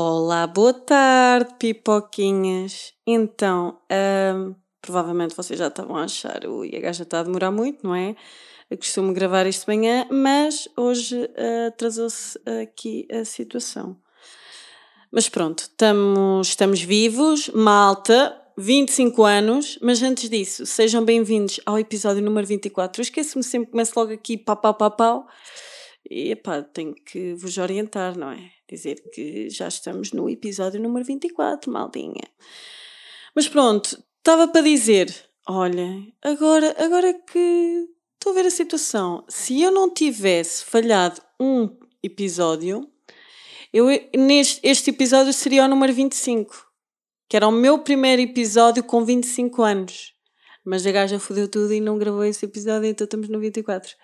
Olá, boa tarde, pipoquinhas. Então, hum, provavelmente vocês já estavam a achar, ui, a gaja está a demorar muito, não é? Eu costumo gravar isto de manhã, mas hoje uh, atrasou-se aqui a situação. Mas pronto, estamos, estamos vivos, malta, 25 anos, mas antes disso, sejam bem-vindos ao episódio número 24. Eu esqueço-me sempre, começo logo aqui, pau, pau, pau, pau. E epá, tenho que vos orientar, não é? Dizer que já estamos no episódio número 24, maldinha. Mas pronto, estava para dizer, olha, agora, agora que estou a ver a situação, se eu não tivesse falhado um episódio, eu, neste, este episódio seria o número 25, que era o meu primeiro episódio com 25 anos. Mas a gaja fodeu tudo e não gravou esse episódio, então estamos no 24.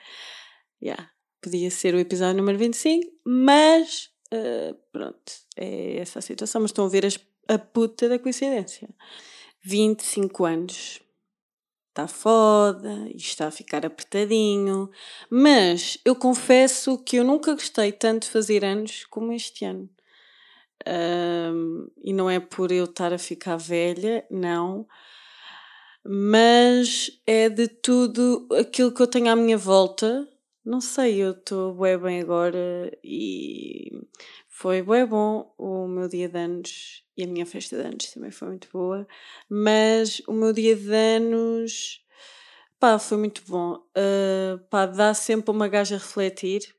Yeah. Podia ser o episódio número 25, mas uh, pronto, é essa a situação. Mas estão a ver as, a puta da coincidência. 25 anos. Está foda, está a ficar apertadinho. Mas eu confesso que eu nunca gostei tanto de fazer anos como este ano. E não é por eu estar a ficar velha, não. Mas é de tudo aquilo que eu tenho à minha volta. Não sei, eu estou bem bem agora e foi bem bom o meu dia de anos e a minha festa de anos também foi muito boa. Mas o meu dia de anos, pá, foi muito bom. Uh, pá, dá sempre uma gaja a refletir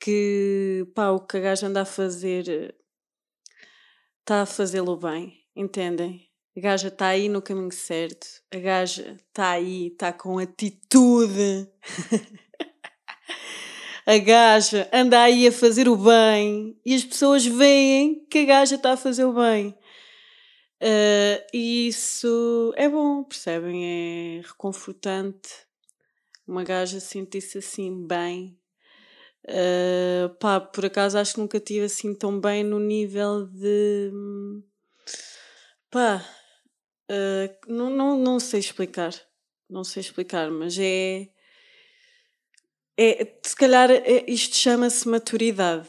que, pá, o que a gaja anda a fazer está a fazê-lo bem, entendem? A gaja está aí no caminho certo, a gaja está aí, está com atitude. a gaja anda aí a fazer o bem e as pessoas veem que a gaja está a fazer o bem. Uh, e isso é bom, percebem? É reconfortante. Uma gaja sentir-se assim bem Uh, pá, por acaso acho que nunca tive assim tão bem no nível de. pá. Uh, não, não, não sei explicar. Não sei explicar, mas é. É se calhar é, isto chama-se maturidade.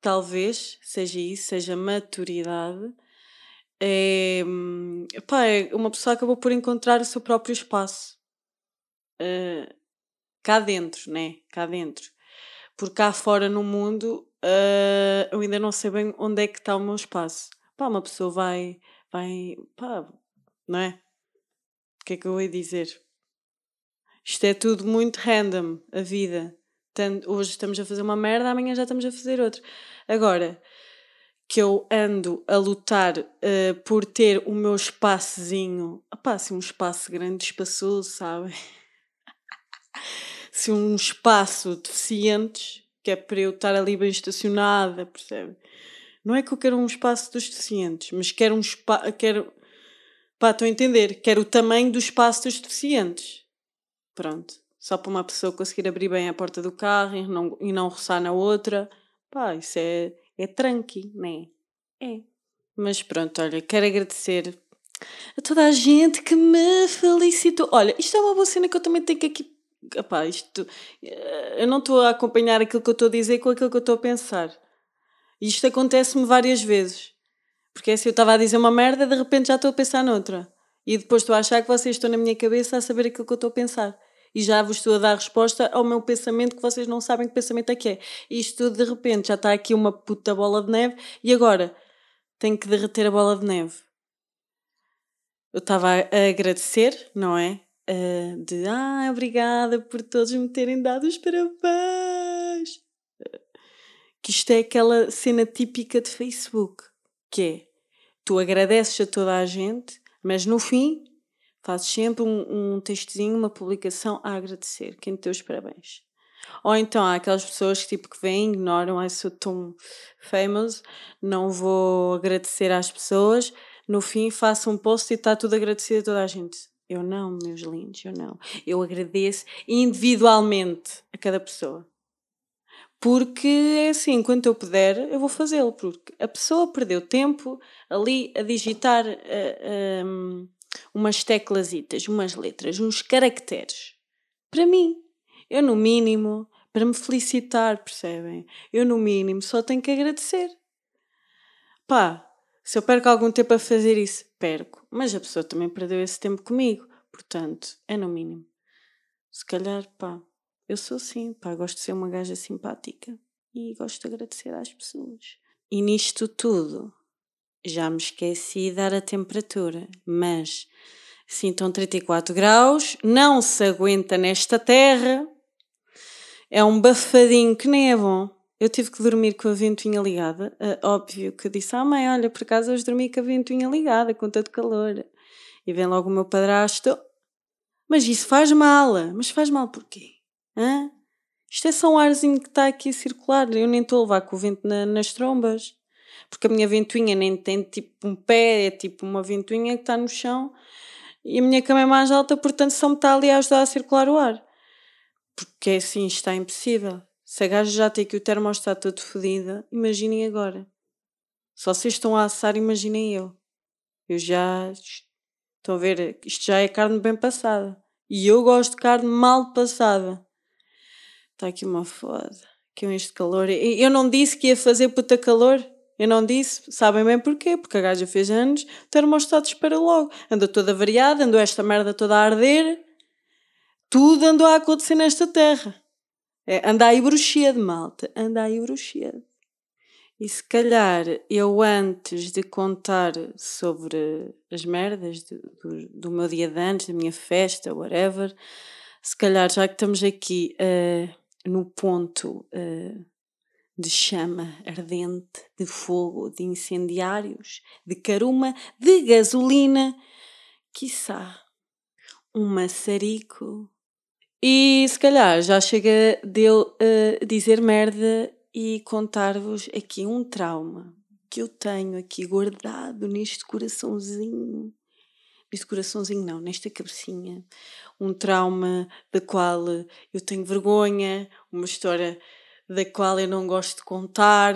Talvez seja isso, seja maturidade. É, pá, é uma pessoa acabou por encontrar o seu próprio espaço. Uh, cá dentro, né? Cá dentro por cá fora no mundo uh, eu ainda não sei bem onde é que está o meu espaço. Pá, uma pessoa vai, vai, pá, não é? O que é que eu ia dizer? Isto é tudo muito random, a vida. Tanto, hoje estamos a fazer uma merda, amanhã já estamos a fazer outra. Agora, que eu ando a lutar uh, por ter o meu espaçozinho, opá, assim, um espaço grande, espaçoso, sabem? se um espaço deficientes, que é para eu estar ali bem estacionada, percebe? Não é que eu quero um espaço dos deficientes, mas quero um espaço. Quero. Pá, estou a entender. Quero o tamanho do espaço dos deficientes. Pronto. Só para uma pessoa conseguir abrir bem a porta do carro e não, e não roçar na outra. Pá, isso é, é tranqui, não é? É. Mas pronto, olha, quero agradecer a toda a gente que me felicitou. Olha, isto é uma boa cena que eu também tenho que aqui Epá, isto, eu não estou a acompanhar aquilo que eu estou a dizer com aquilo que eu estou a pensar. Isto acontece-me várias vezes. Porque é assim, eu estava a dizer uma merda, de repente já estou a pensar noutra. E depois estou a achar que vocês estão na minha cabeça a saber aquilo que eu estou a pensar. E já vos estou a dar resposta ao meu pensamento que vocês não sabem que pensamento é que é. Isto de repente já está aqui uma puta bola de neve e agora tenho que derreter a bola de neve. Eu estava a agradecer, não é? uh, de ah, obrigada por todos me terem dado os parabéns. Que isto é aquela cena típica de Facebook, que é tu agradeces a toda a gente, mas no fim fazes sempre um, um textozinho, uma publicação a agradecer quem te deu os parabéns. Ou então há aquelas pessoas que tipo que vêm, ignoram, ai sou tão famous, não vou agradecer às pessoas, no fim faço um post e está tudo agradecido a toda a gente. Eu não, meus lindos, eu não. Eu agradeço individualmente a cada pessoa. Porque é assim, enquanto eu puder, eu vou fazê-lo. Porque a pessoa perdeu tempo ali a digitar uh, eh, um, umas teclasitas, umas letras, uns caracteres. Para mim, eu no mínimo, para me felicitar, percebem? Eu no mínimo só tenho que agradecer. pá, se eu perco algum tempo a fazer isso, perco. Mas a pessoa também perdeu esse tempo comigo. Portanto, é no mínimo. Se calhar, pá, eu sou assim, pá, gosto de ser uma gaja simpática e gosto de agradecer às pessoas. E nisto tudo, já me esqueci de dar a temperatura, mas sintam 34 graus, não se aguenta nesta terra, é um bafadinho que nem é bom. Eu tive que dormir com a ventoinha ligada. Óbvio que disse à mãe: Olha, por acaso hoje dormi com a ventoinha ligada, com tanto calor. E vem logo o meu padrasto: Mas isso faz mal. Mas faz mal porquê? Hã? Isto é só um arzinho que está aqui a circular. Eu nem estou a levar com o vento na, nas trombas. Porque a minha ventoinha nem tem tipo um pé, é tipo uma ventoinha que está no chão. E a minha cama é mais alta, portanto só me está ali a ajudar a circular o ar. Porque assim está impossível. Se a gaja já tem aqui o termostato todo fodido, imaginem agora. Só vocês estão a assar, imaginem eu. Eu já. Estão a ver? Isto já é carne bem passada. E eu gosto de carne mal passada. Está aqui uma foda. Que é este calor. Eu não disse que ia fazer puta calor. Eu não disse. Sabem bem porquê? Porque a gaja fez anos. O termostato espera logo. Andou toda variada, andou esta merda toda a arder. Tudo andou a acontecer nesta terra. É, anda aí bruxedo, malta. Anda aí bruxedo. E se calhar eu antes de contar sobre as merdas do, do, do, meu dia de antes, da minha festa, whatever, se calhar já que estamos aqui uh, no ponto uh, de chama ardente, de fogo, de incendiários, de caruma, de gasolina, quiçá um maçarico e se calhar já chega dele a dizer merda e contar-vos aqui um trauma que eu tenho aqui guardado neste coraçãozinho. Neste coraçãozinho, não, nesta cabecinha. Um trauma da qual eu tenho vergonha, uma história da qual eu não gosto de contar,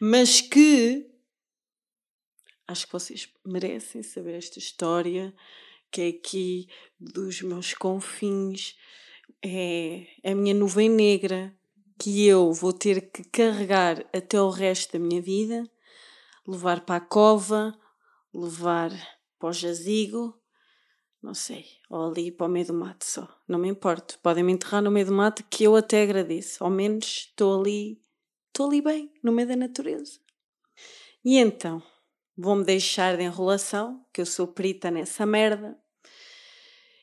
mas que acho que vocês merecem saber esta história que é aqui dos meus confins, é a minha nuvem negra que eu vou ter que carregar até o resto da minha vida, levar para a cova, levar para o jazigo, não sei, ou ali para o meio do mato só. Não me importo, podem me enterrar no meio do mato que eu até agradeço. Ao menos estou ali, estou ali bem, no meio da natureza. E então, Vou-me deixar de enrolação, que eu sou perita nessa merda,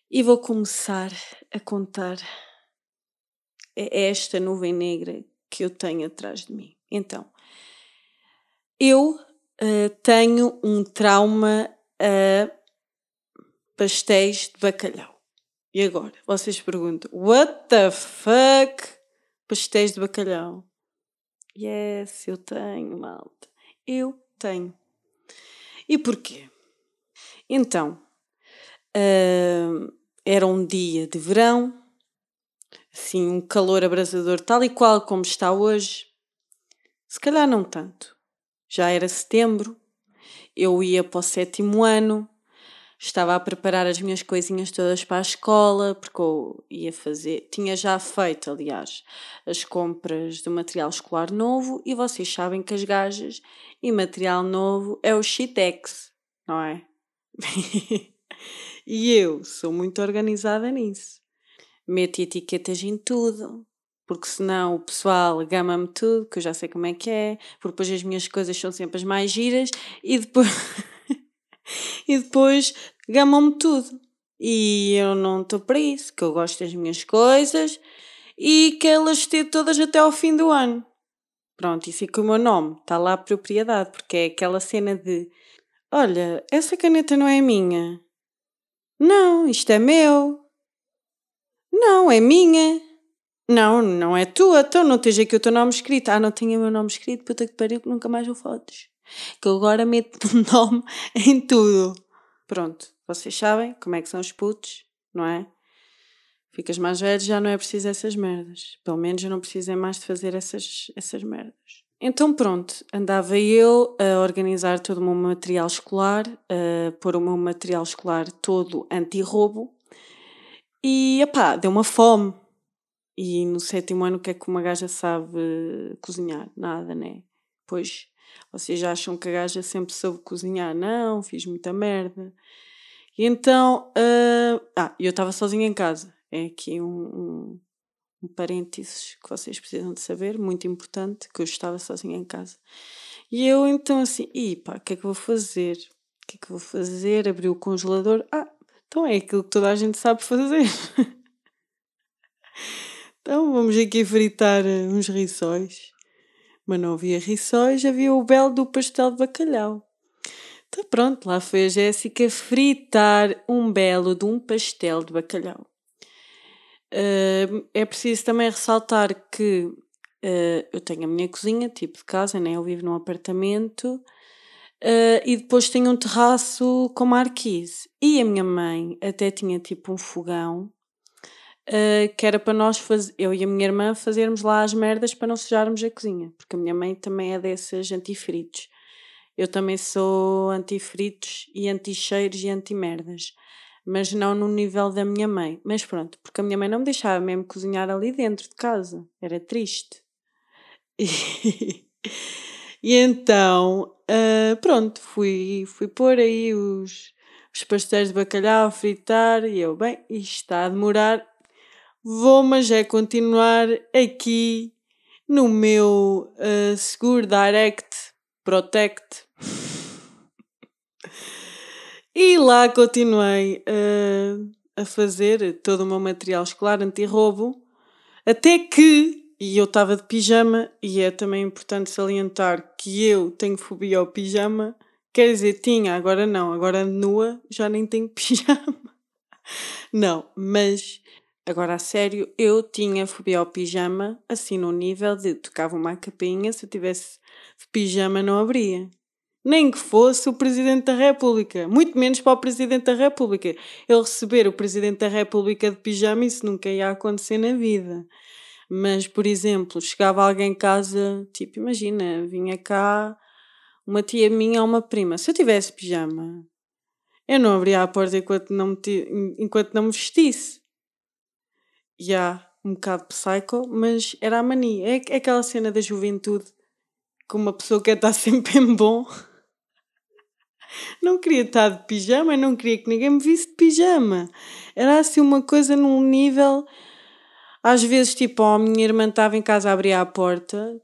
e vou começar a contar esta nuvem negra que eu tenho atrás de mim. Então, eu uh, tenho um trauma a pastéis de bacalhau. E agora, vocês perguntam: What the fuck? Pastéis de bacalhau? Yes, eu tenho, malta. Eu tenho. E porquê? Então, uh, era um dia de verão, assim, um calor abrasador, tal e qual como está hoje. Se calhar não tanto. Já era setembro, eu ia para o sétimo ano, estava a preparar as minhas coisinhas todas para a escola, porque eu ia fazer, tinha já feito, aliás, as compras do material escolar novo e vocês sabem que as gajas e material novo é o Shitex, não é? e eu sou muito organizada nisso. Meto etiquetas em tudo, porque senão o pessoal gama-me tudo, que eu já sei como é que é, porque depois as minhas coisas são sempre as mais giras e depois. e depois gamam-me tudo. E eu não estou para isso, que eu gosto das minhas coisas e que elas estejam todas até ao fim do ano. Pronto, e fica o meu nome, está lá a propriedade, porque é aquela cena de: olha, essa caneta não é minha. Não, isto é meu. Não, é minha. Não, não é tua, então não tens aqui o teu nome escrito. Ah, não tenho o meu nome escrito, puta que pariu, que nunca mais vou fotos. Que eu agora meto nome em tudo. Pronto, vocês sabem como é que são os putos, não é? Ficas mais velho, já não é preciso essas merdas. Pelo menos eu não precisei mais de fazer essas, essas merdas. Então pronto, andava eu a organizar todo o meu material escolar, a pôr o meu material escolar todo anti-roubo e, epá, deu uma fome. E no sétimo ano o que é que uma gaja sabe cozinhar? Nada, né? Pois Vocês acham que a gaja sempre soube cozinhar? Não, fiz muita merda. E então, uh, ah, eu estava sozinha em casa. É aqui um, um, um parênteses que vocês precisam de saber, muito importante, que eu estava sozinha em casa. E eu então assim, e pá, o que é que vou fazer? O que é que vou fazer? Abri o congelador. Ah, então é aquilo que toda a gente sabe fazer. então vamos aqui fritar uns rissóis. Mas não havia rissóis, havia o belo do pastel de bacalhau. Então pronto, lá foi a Jéssica fritar um belo de um pastel de bacalhau. Uh, é preciso também ressaltar que uh, eu tenho a minha cozinha, tipo de casa, né? eu vivo num apartamento uh, e depois tenho um terraço com marquise. E a minha mãe até tinha tipo um fogão uh, que era para nós, faz... eu e a minha irmã, fazermos lá as merdas para não sujarmos a cozinha, porque a minha mãe também é dessas antifritos. Eu também sou antifritos e anti-cheiros e anti-merdas. Mas não no nível da minha mãe. Mas pronto, porque a minha mãe não me deixava mesmo cozinhar ali dentro de casa. Era triste. E, e então, uh, pronto, fui, fui pôr aí os, os pastéis de bacalhau a fritar e eu, bem, isto está a demorar Vou, mas é continuar aqui no meu uh, Seguro Direct Protect. e lá continuei uh, a fazer todo o meu material escolar anti-roubo, até que, e eu estava de pijama, e é também importante salientar que eu tenho fobia ao pijama, quer dizer, tinha, agora não, agora nua já nem tenho pijama. Não, mas Agora, a sério, eu tinha fobia ao pijama, assim no nível de tocava uma capinha, se eu tivesse de pijama não abria. Nem que fosse o Presidente da República, muito menos para o Presidente da República. Ele receber o Presidente da República de pijama, isso nunca ia acontecer na vida. Mas, por exemplo, chegava alguém em casa, tipo, imagina, vinha cá uma tia minha ou uma prima. Se eu tivesse pijama, eu não abria a porta enquanto não enquanto não me vestisse já yeah, um bocado psycho, mas era a mania. É, é aquela cena da juventude que uma pessoa quer estar sempre em bom. Não queria estar de pijama, não queria que ninguém me visse de pijama. Era assim uma coisa num nível. Às vezes, tipo, a minha irmã estava em casa a abrir a porta,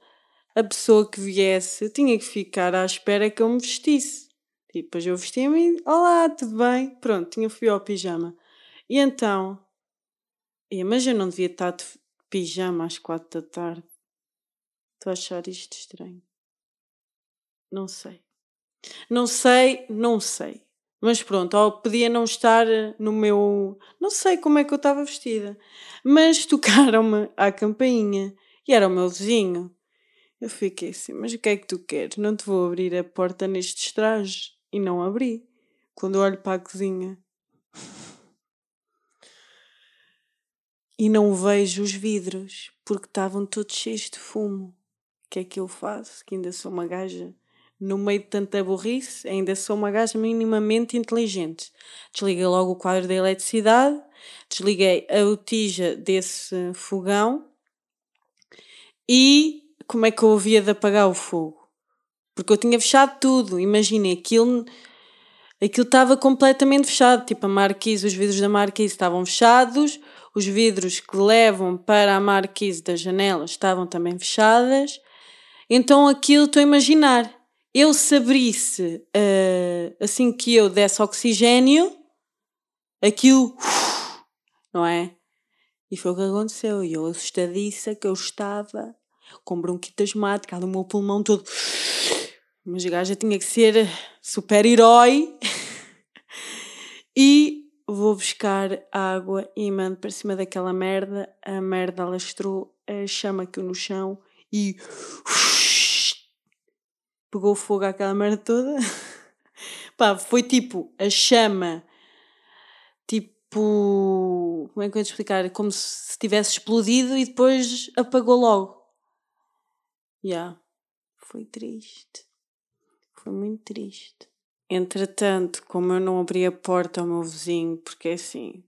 a pessoa que viesse tinha que ficar à espera que eu me vestisse. Tipo, depois eu vestia-me e, olá, tudo bem? Pronto, tinha fui ao pijama. E então, mas eu não devia estar de pijama às quatro da tarde. Estou a achar isto estranho. Não sei. Não sei, não sei. Mas pronto, ou podia não estar no meu. Não sei como é que eu estava vestida. Mas tocaram-me à campainha e era o meu vizinho. Eu fiquei assim, mas o que é que tu queres? Não te vou abrir a porta nestes trajes. E não abri. Quando olho para a cozinha, e não vejo os vidros porque estavam todos cheios de fumo. O que é que eu faço? Que ainda sou uma gaja no meio de tanta burrice, ainda sou uma gaja minimamente inteligente. Desliguei logo o quadro da eletricidade, desliguei a botija desse fogão e como é que eu havia de apagar o fogo? Porque eu tinha fechado tudo, imaginem, aquilo aquilo estava completamente fechado, tipo a marquise, os vidros da marquise estavam fechados, os vidros que levam para a marquise da janela estavam também fechadas. Então aquilo estou a imaginar. Eu se abrisse uh, assim que eu desse oxigênio, aquilo, não é? E foi o que aconteceu. E eu assustadiça que eu estava com bronquite asmática, o meu pulmão todo. Mas o gajo tinha que ser super-herói. e vou buscar água e mando para cima daquela merda. A merda alastrou a chama aqui no chão e pegou fogo àquela merda toda. Pá, foi tipo a chama, tipo, como é que eu ia te explicar? Como se tivesse explodido e depois apagou logo. Já, yeah. foi triste. Foi muito triste. Entretanto, como eu não abri a porta ao meu vizinho, porque assim,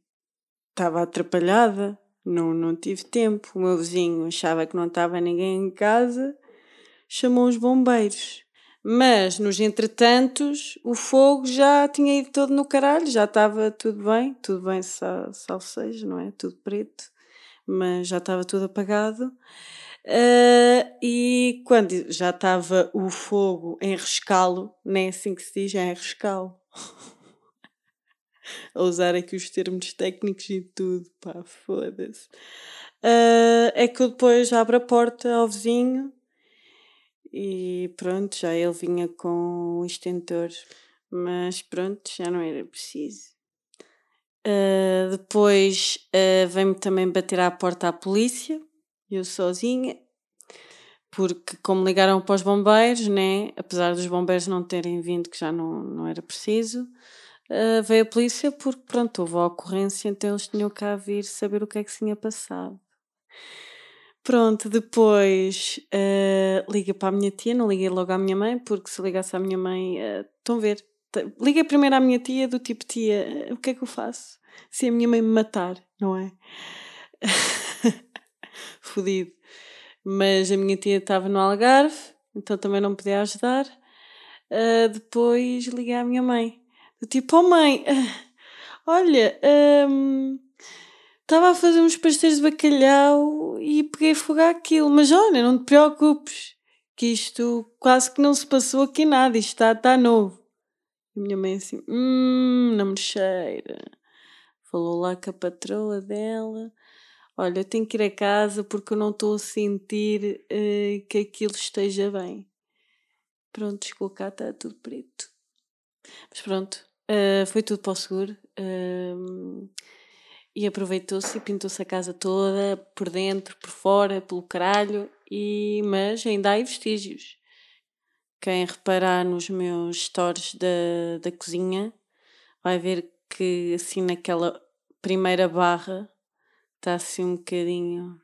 estava atrapalhada, não, não tive tempo. O meu vizinho achava que não estava ninguém em casa, chamou os bombeiros. Mas, nos entretantos, o fogo já tinha ido todo no caralho, já estava tudo bem, tudo bem, sal, seja, não é? Tudo preto, mas já estava tudo apagado. Uh, e quando já estava o fogo em rescalo, nem é assim que se diz, é em rescalo. A usar aqui os termos técnicos e tudo, pá, foda-se. Uh, é que eu depois abro a porta ao vizinho e pronto, já ele vinha com o extentor, mas pronto, já não era preciso. Uh, depois uh, veio-me também bater à porta a polícia, eu sozinha, porque como ligaram para os bombeiros, né, apesar dos bombeiros não terem vindo, que já não, não era preciso, uh, veio a polícia porque pronto, houve a ocorrência, então eles tinham cá vir saber o que é que se tinha passado. Pronto, depois uh, liga para a minha tia, não liguei logo à minha mãe, porque se ligasse à minha mãe, uh, estão a ver, liguei primeiro à minha tia, do tipo, tia, o que é que eu faço? Se a minha mãe me matar, não é? Fodido. Mas a minha tia estava no Algarve, então também não podia ajudar. Uh, depois liguei à minha mãe, tipo, oh mãe, olha, um, estava a fazer uns pastéis de bacalhau e peguei fogo àquilo. Mas olha, não te preocupes, que isto quase que não se passou aqui nada, isto está, está novo. A minha mãe assim, hum, não me cheira. Falou lá com a patroa dela. Olha, eu tenho que ir a casa porque eu não estou a sentir uh, que aquilo esteja bem. Pronto, chegou cá, está tudo preto. Mas pronto, uh, foi tudo para o seguro. Uh, e aproveitou-se e pintou-se a casa toda, por dentro, por fora, pelo caralho, e, mas ainda há vestígios. Quem reparar nos meus stories da, da cozinha vai ver que assim naquela primeira barra está assim um bocadinho.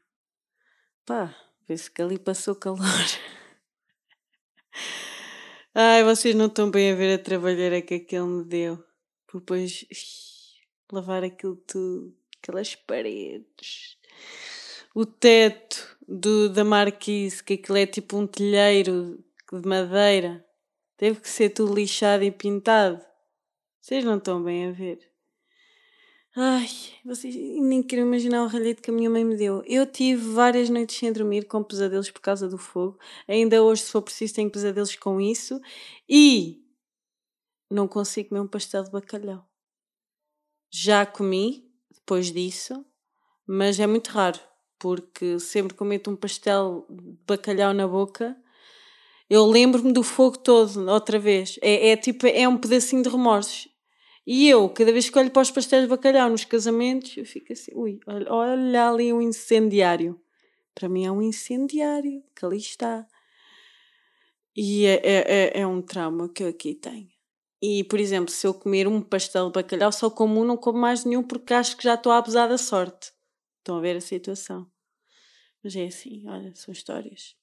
pá, vê-se que ali passou calor. Ai, vocês não estão bem a ver a trabalheira que aquele me deu. Depois lavar aquilo tudo aquelas paredes, o teto do, da marquise, que aquilo é tipo um telheiro de madeira, teve que ser tudo lixado e pintado. Vocês não estão bem a ver. Ai, vocês nem querem imaginar o ralhete que a minha mãe me deu. Eu tive várias noites sem dormir com pesadelos por causa do fogo. Ainda hoje, se for preciso, tenho pesadelos com isso. E não consigo comer um pastel de bacalhau. Já comi, depois disso, mas é muito raro, porque sempre que eu um pastel de bacalhau na boca, eu lembro-me do fogo todo, outra vez. É, é tipo, é um pedacinho de remorsos. E eu, cada vez que olho para os pastéis de bacalhau nos casamentos, eu fico assim, ui, olha, olha ali um incendiário. Para mim é um incendiário, que ali está. E é, é, é, é um trauma que eu aqui tenho. E, por exemplo, se eu comer um pastel de bacalhau, só como um, não como mais nenhum, porque acho que já estou a abusar da sorte. Estão a ver a situação. Mas é assim, olha, são histórias.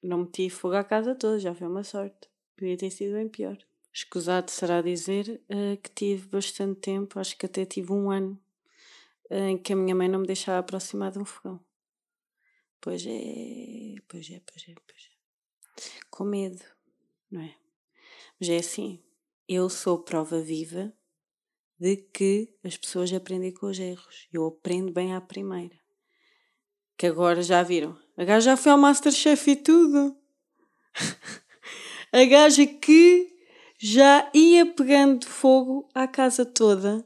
Não meti fogo à casa toda, já foi uma sorte. Podia ter sido bem pior. Escusado será dizer uh, que tive bastante tempo, acho que até tive um ano, uh, em que a minha mãe não me deixava aproximar de um fogão. Pois é, pois é, pois é, pois é. Com medo, não é? Mas é assim, eu sou prova viva de que as pessoas aprendem com os erros. Eu aprendo bem à primeira. Que agora já viram. A gaja já foi ao Masterchef e tudo. a gaja que já ia pegando fogo à casa toda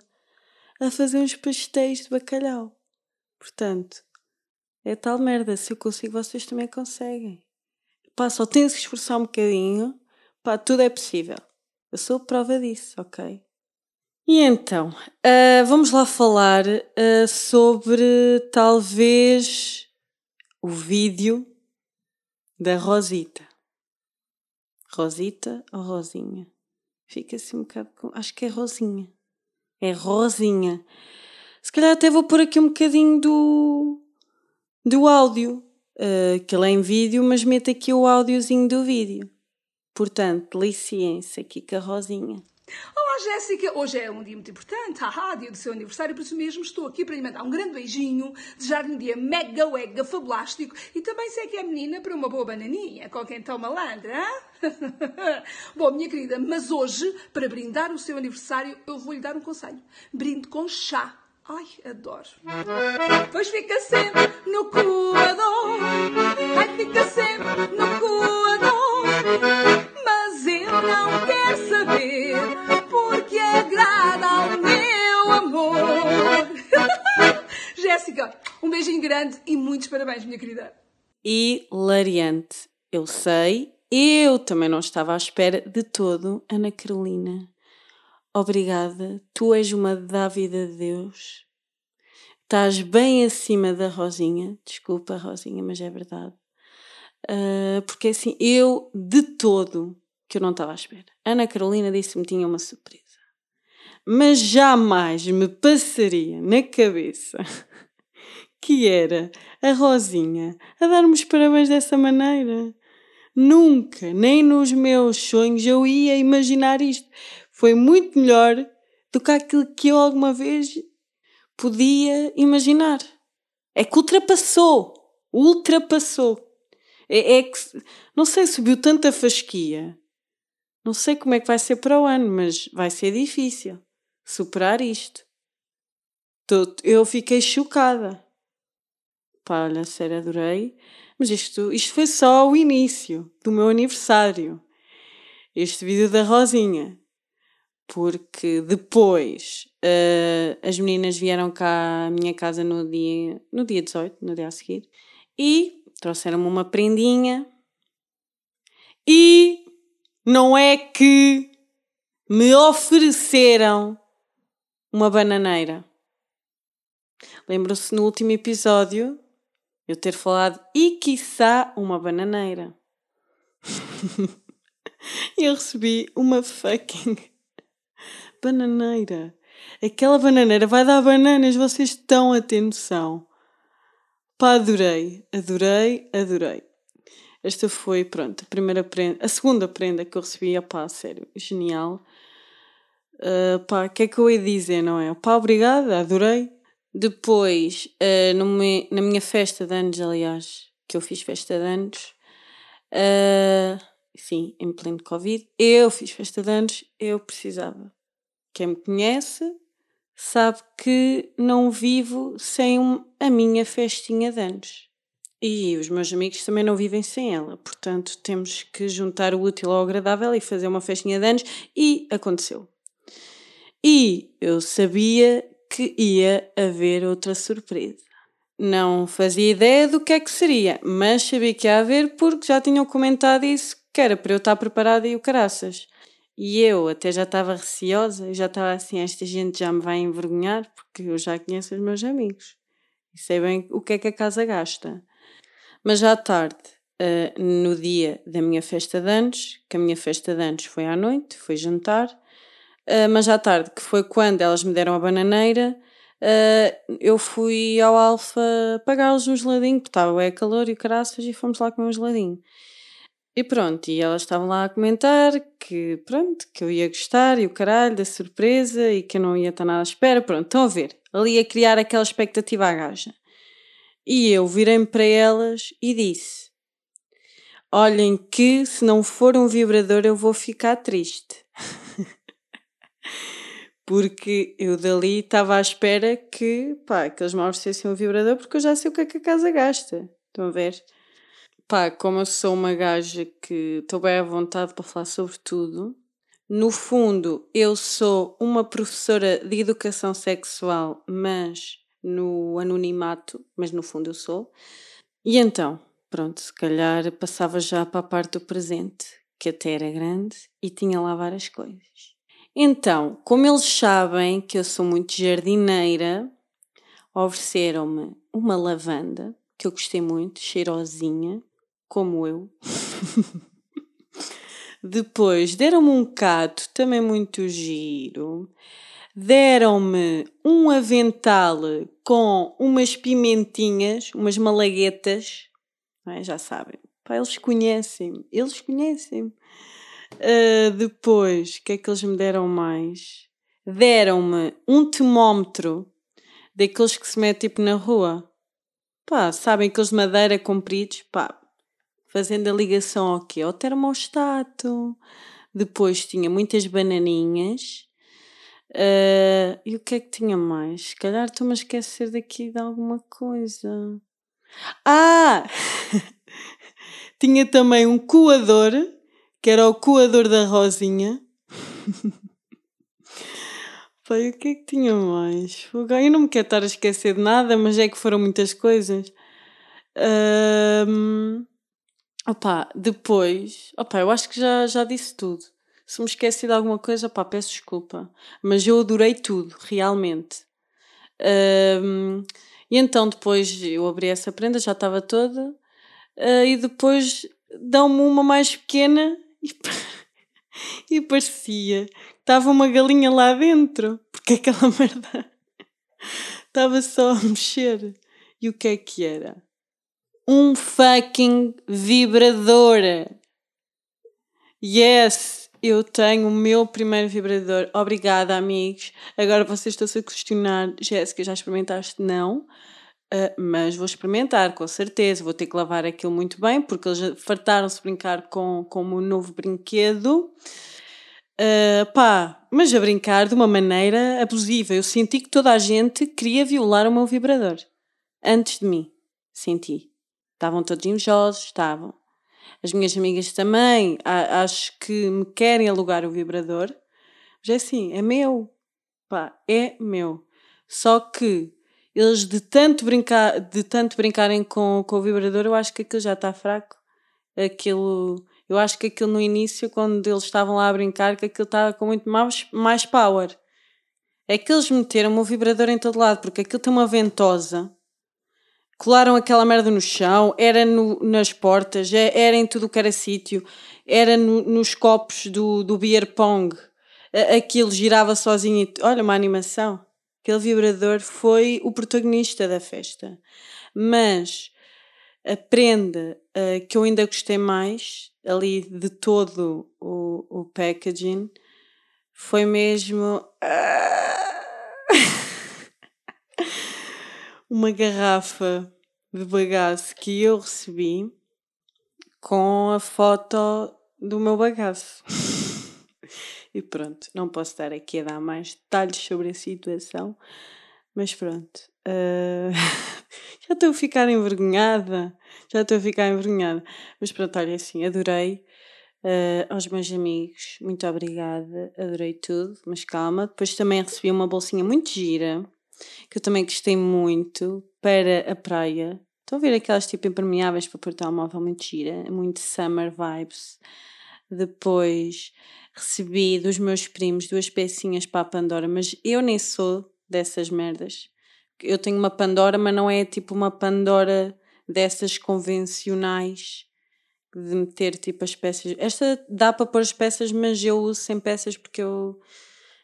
a fazer uns pastéis de bacalhau. Portanto, é tal merda. Se eu consigo, vocês também conseguem. Pá, só tem que esforçar um bocadinho. Pá, tudo é possível. Eu sou prova disso, ok? E então, uh, vamos lá falar uh, sobre talvez o vídeo da Rosita. Rosita ou Rosinha? Fica assim um bocado com. Acho que é Rosinha. É Rosinha. Se calhar até vou pôr aqui um bocadinho do, do áudio. Uh, que ele é em vídeo, mas meto aqui o áudiozinho do vídeo. Portanto, licença aqui com a Rosinha. Olá, Jéssica! Hoje é um dia muito importante, haha, dia do seu aniversário, por isso mesmo estou aqui para lhe mandar um grande beijinho, desejar-lhe um dia mega, wega, fabulástico e também sei que é menina para uma boa bananinha, com quem toma malandra? Bom, minha querida, mas hoje, para brindar o seu aniversário, eu vou lhe dar um conselho. Brinde com chá. Ai, adoro. Pois fica sempre no coador. Ai, fica sempre no coador. Não quero saber, porque agrada ao meu amor. Jéssica, um beijinho grande e muitos parabéns, minha querida. Hilariante. Eu sei, eu também não estava à espera de todo, Ana Carolina. Obrigada, tu és uma dávida de Deus. Estás bem acima da Rosinha. Desculpa, Rosinha, mas é verdade. Uh, porque assim, eu de todo que eu não estava à espera. Ana Carolina disse-me que tinha uma surpresa. Mas jamais me passaria na cabeça que era a Rosinha a dar-me os parabéns dessa maneira. Nunca, nem nos meus sonhos, eu ia imaginar isto. Foi muito melhor do que aquilo que eu alguma vez podia imaginar. É que ultrapassou. Ultrapassou. É, é que, não sei, subiu tanta fasquia. Não sei como é que vai ser para o ano, mas vai ser difícil superar isto. Eu fiquei chocada. Pá, olha, sério, adorei. Mas isto, isto foi só o início do meu aniversário. Este vídeo da Rosinha. Porque depois uh, as meninas vieram cá à minha casa no dia, no dia 18, no dia a seguir, e trouxeram-me uma prendinha. E não é que me ofereceram uma bananeira. Lembram-se no último episódio eu ter falado e quiçá uma bananeira. eu recebi uma fucking bananeira. Aquela bananeira vai dar bananas, vocês estão a ter noção. Pá, adorei, adorei, adorei. Esta foi, pronto, a primeira prenda, a segunda prenda que eu recebi, pá, sério, genial. Uh, pá, o que é que eu ia dizer, não é? Pá, obrigada, adorei. Depois, uh, me, na minha festa de anos, aliás, que eu fiz festa de anos, uh, sim, em pleno Covid, eu fiz festa de anos, eu precisava. Quem me conhece sabe que não vivo sem a minha festinha de anos. E os meus amigos também não vivem sem ela, portanto temos que juntar o útil ao agradável e fazer uma festinha de anos, e aconteceu. E eu sabia que ia haver outra surpresa. Não fazia ideia do que é que seria, mas sabia que ia haver porque já tinham comentado isso, que era para eu estar preparada e o caraças. E eu até já estava receosa, já estava assim, esta gente já me vai envergonhar porque eu já conheço os meus amigos e sei bem o que é que a casa gasta. Mas à tarde, uh, no dia da minha festa de anos, que a minha festa de anos foi à noite, foi jantar, Uh, mas à tarde, que foi quando elas me deram a bananeira, uh, eu fui ao Alfa pagar-lhes um geladinho, porque estava é calor e caraças, e fomos lá comer um geladinho. E pronto, e elas estavam lá a comentar que pronto, que eu ia gostar e o caralho da surpresa e que eu não ia estar nada à espera. Pronto, estão a ver, ali a criar aquela expectativa à gaja. E eu virei-me para elas e disse: Olhem que se não for um vibrador eu vou ficar triste. porque eu dali estava à espera que, pá, que eles me oferecessem um vibrador porque eu já sei o que é que a casa gasta. Estão a ver? Pá, como eu sou uma gaja que estou bem à vontade para falar sobre tudo, no fundo eu sou uma professora de educação sexual, mas no anonimato, mas no fundo eu sou. E então, pronto, se calhar passava já para a parte do presente, que até era grande e tinha lá várias coisas. Então, como eles sabem que eu sou muito jardineira, ofereceram-me uma lavanda, que eu gostei muito, cheirosinha, como eu. Depois deram-me um cato, também muito giro. Deram-me um avental com umas pimentinhas, umas malaguetas. É? Já sabem. Pá, eles conhecem-me, eles conhecem-me. Uh, depois, o que é que eles me deram mais? Deram-me um termómetro daqueles que se mete tipo na rua. Pá, sabem aqueles de madeira compridos? Pá, fazendo a ligação ao quê? Ao termostato. Depois tinha muitas bananinhas. Uh, e o que é que tinha mais? Se calhar estou-me a esquecer daqui de alguma coisa. Ah! tinha também um coador, que era o coador da Rosinha. Pai, o que é que tinha mais? Eu não me quero estar a esquecer de nada, mas é que foram muitas coisas. Opa, depois, opa, eu acho que já, já disse tudo. Se me esqueci de alguma coisa, opa, peço desculpa. Mas eu adorei tudo, realmente. Um, e então depois eu abri essa prenda, já estava toda, uh, e depois dão-me uma mais pequena e, e parecia que estava uma galinha lá dentro, porque aquela merda estava só a mexer. E o que é que era? Um fucking vibrador. Yes, eu tenho o meu primeiro vibrador. Obrigada, amigos. Agora vocês estão-se a questionar, Jéssica, já experimentaste? Não. Uh, mas vou experimentar, com certeza. Vou ter que lavar aquilo muito bem, porque eles fartaram-se de brincar com, com o meu novo brinquedo. Uh, pá, mas a brincar de uma maneira abusiva. Eu senti que toda a gente queria violar o meu vibrador. Antes de mim. Senti. Estavam todos invejosos, estavam. As minhas amigas também, acho que me querem alugar o vibrador. Mas é assim, é meu. Pá, é meu. Só que eles de tanto, brincar, de tanto brincarem com, com o vibrador, eu acho que aquilo já está fraco. Aquilo, eu acho que aquilo no início, quando eles estavam lá a brincar, que aquilo estava com muito mais, mais power. É que eles meteram o vibrador em todo lado, porque aquilo tem uma ventosa colaram aquela merda no chão, era no, nas portas, é, era em tudo o que era sítio, era no, nos copos do, do beer pong, aquilo girava sozinho. Olha, uma animação. Aquele vibrador foi o protagonista da festa. Mas a prenda uh, que eu ainda gostei mais, ali de todo o, o packaging, foi mesmo. Uma garrafa de bagaço que eu recebi com a foto do meu bagaço. e pronto, não posso estar aqui a dar mais detalhes sobre a situação, mas pronto. Uh... já estou a ficar envergonhada, já estou a ficar envergonhada. Mas pronto, olha assim, adorei. Uh, aos meus amigos, muito obrigada, adorei tudo, mas calma. Depois também recebi uma bolsinha muito gira que eu também gostei muito para a praia. Estão a ver aquelas tipo impermeáveis para pôr o telemóvel muito gira, muito summer vibes. Depois recebi dos meus primos duas pecinhas para a Pandora, mas eu nem sou dessas merdas. Eu tenho uma Pandora, mas não é tipo uma Pandora dessas convencionais de meter tipo as peças. Esta dá para pôr as peças, mas eu uso sem peças porque eu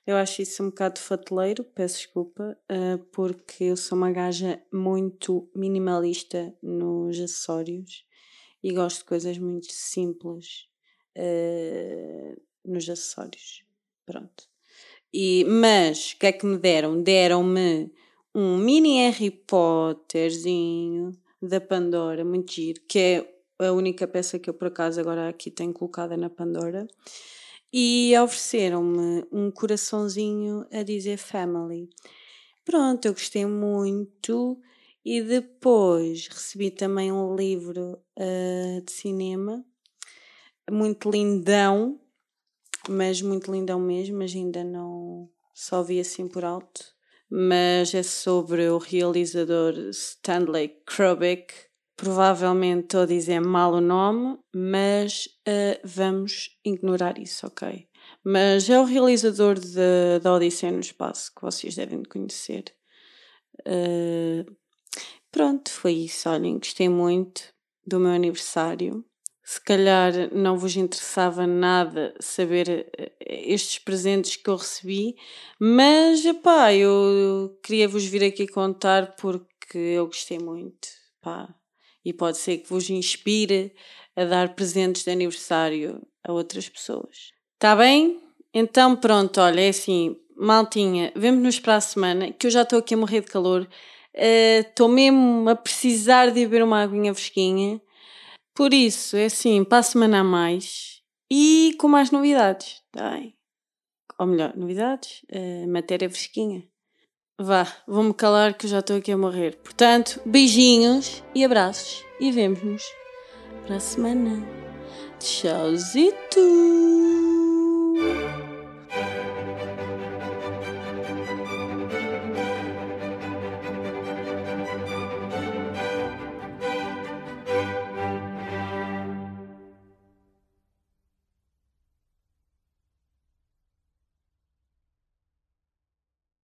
eu acho isso um bocado fateleiro, peço desculpa, uh, porque eu sou uma gaja muito minimalista nos acessórios e gosto de coisas muito simples uh, nos acessórios. Pronto. E, mas, o que é que me deram? Deram-me um mini Harry Potterzinho da Pandora, muito giro, que é a única peça que eu por acaso agora aqui tenho colocada na Pandora e ofereceram-me um coraçãozinho a dizer family. Pronto, eu gostei muito e depois recebi também um livro uh, de cinema, muito lindão, mas muito lindão mesmo, mas ainda não só vi assim por alto. Mas é sobre o realizador Stanley Kubrick, Provavelmente estou a dizer mal o nome, mas uh, vamos ignorar isso, ok? Mas é o realizador da Odisseia no Espaço, que vocês devem conhecer. Uh, pronto, foi isso. Olhem, gostei muito do meu aniversário. Se calhar não vos interessava nada saber eh, estes presentes que eu recebi, mas epá, eu queria vos vir aqui contar porque eu gostei muito. Pá, e pode ser que vos inspire a dar presentes de aniversário a outras pessoas. Está bem? Então pronto, olha, é assim, maltinha, vemo-nos para a semana, que eu já estou aqui a morrer de calor, estou uh, mesmo a precisar de beber uma aguinha fresquinha. Por isso, é assim, para a semana a mais e com mais novidades, tá bem? Ou melhor, novidades, uh, matéria fresquinha. Vá, vou-me calar que eu já estou aqui a morrer. Portanto, beijinhos e abraços. E vemos-nos para a semana. Tchauzito!